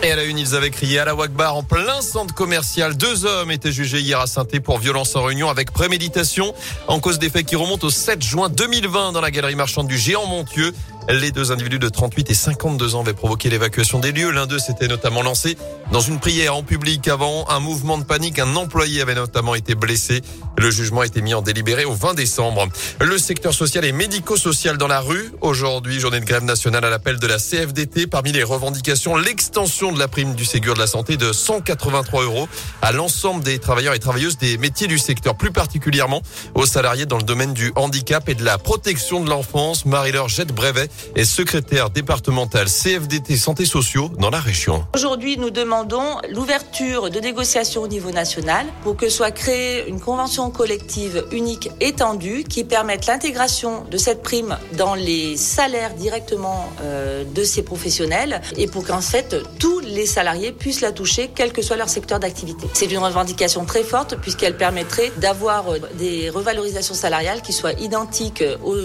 Et à la une, ils avaient crié à la Wagbar en plein centre commercial. Deux hommes étaient jugés hier à saint pour violence en réunion avec préméditation en cause des faits qui remontent au 7 juin 2020 dans la galerie marchande du Géant Montieux. Les deux individus de 38 et 52 ans avaient provoqué l'évacuation des lieux. L'un d'eux s'était notamment lancé dans une prière en public avant un mouvement de panique. Un employé avait notamment été blessé. Le jugement a été mis en délibéré au 20 décembre. Le secteur social et médico-social dans la rue. Aujourd'hui, journée de grève nationale à l'appel de la CFDT. Parmi les revendications, l'extension de la prime du Ségur de la Santé de 183 euros à l'ensemble des travailleurs et travailleuses des métiers du secteur, plus particulièrement aux salariés dans le domaine du handicap et de la protection de l'enfance. Marie-Laure Jette-Brevet est secrétaire départementale CFDT Santé Sociaux dans la région. Aujourd'hui, nous demandons l'ouverture de négociations au niveau national pour que soit créée une convention collective unique étendue qui permette l'intégration de cette prime dans les salaires directement euh, de ces professionnels et pour qu'en fait les salariés puissent la toucher quel que soit leur secteur d'activité. C'est une revendication très forte puisqu'elle permettrait d'avoir euh, des revalorisations salariales qui soient identiques aux,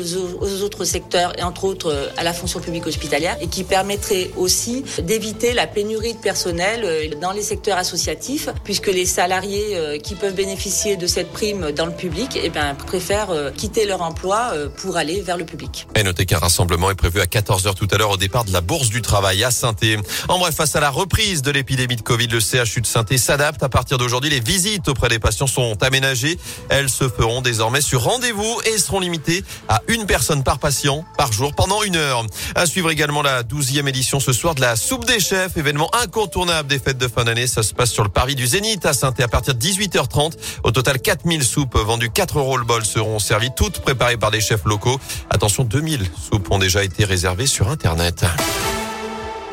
aux autres secteurs et entre autres euh, à la fonction publique hospitalière et qui permettrait aussi d'éviter la pénurie de personnel euh, dans les secteurs associatifs puisque les salariés euh, qui peuvent bénéficier de cette prime dans le public eh bien, préfèrent quitter leur emploi pour aller vers le public. Et notez qu'un rassemblement est prévu à 14h tout à l'heure au départ de la Bourse du Travail à saint En bref, face à la reprise de l'épidémie de Covid, le CHU de saint s'adapte. À partir d'aujourd'hui, les visites auprès des patients sont aménagées. Elles se feront désormais sur rendez-vous et seront limitées à une personne par patient par jour pendant une heure. À suivre également la douzième édition ce soir de la soupe des chefs, événement incontournable des fêtes de fin d'année. Ça se passe sur le parvis du Zénith à saint à partir de 18h30. Au total, 4000 soupes vendues 4 euros le bol seront servies, toutes préparées par des chefs locaux. Attention, 2000 soupes ont déjà été réservées sur Internet.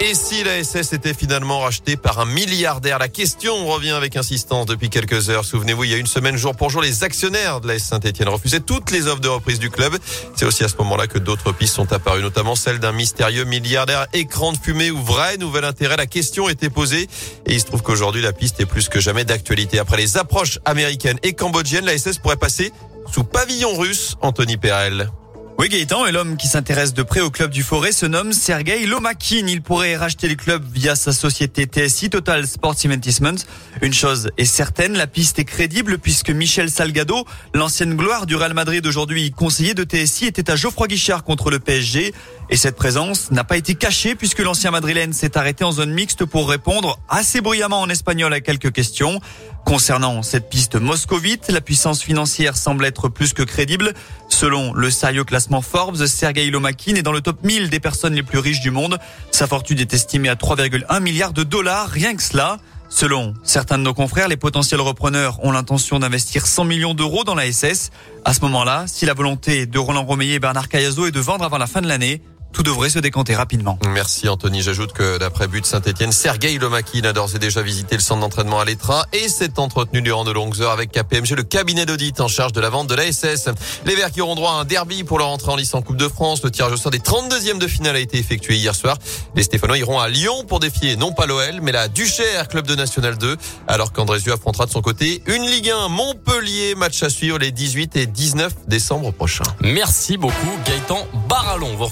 Et si la SS était finalement rachetée par un milliardaire? La question revient avec insistance depuis quelques heures. Souvenez-vous, il y a une semaine jour pour jour, les actionnaires de la S Saint-Etienne refusaient toutes les offres de reprise du club. C'est aussi à ce moment-là que d'autres pistes sont apparues, notamment celle d'un mystérieux milliardaire écran de fumée ou vrai nouvel intérêt. La question était posée et il se trouve qu'aujourd'hui la piste est plus que jamais d'actualité. Après les approches américaines et cambodgiennes, la SS pourrait passer sous pavillon russe, Anthony Perel. Oui Gaëtan, et l'homme qui s'intéresse de près au club du Forêt se nomme Sergei Lomakin. Il pourrait racheter le club via sa société TSI, Total Sports Investment. Une chose est certaine, la piste est crédible puisque Michel Salgado, l'ancienne gloire du Real Madrid aujourd'hui conseiller de TSI, était à Geoffroy Guichard contre le PSG. Et cette présence n'a pas été cachée puisque l'ancien madrilène s'est arrêté en zone mixte pour répondre assez bruyamment en espagnol à quelques questions. Concernant cette piste moscovite, la puissance financière semble être plus que crédible. Selon le sérieux classement Forbes, Sergei Lomakin est dans le top 1000 des personnes les plus riches du monde. Sa fortune est estimée à 3,1 milliards de dollars, rien que cela. Selon certains de nos confrères, les potentiels repreneurs ont l'intention d'investir 100 millions d'euros dans la SS. À ce moment-là, si la volonté de Roland Romeyer et Bernard Cayazo est de vendre avant la fin de l'année, tout devrait se décanter rapidement. Merci Anthony. J'ajoute que d'après but Saint-Etienne, Sergei Lomakin a d'ores et déjà visité le centre d'entraînement à l'Etra et s'est entretenu durant de longues heures avec KPMG, le cabinet d'audit en charge de la vente de la SS. Les Verts qui auront droit à un derby pour leur entrée en lice en Coupe de France. Le tirage au sort des 32e de finale a été effectué hier soir. Les Stéphanois iront à Lyon pour défier non pas l'OL, mais la Duchère, club de National 2, alors qu'Andrézieux affrontera de son côté une Ligue 1 Montpellier, match à suivre les 18 et 19 décembre prochains. Merci beaucoup Gaëtan Barallon.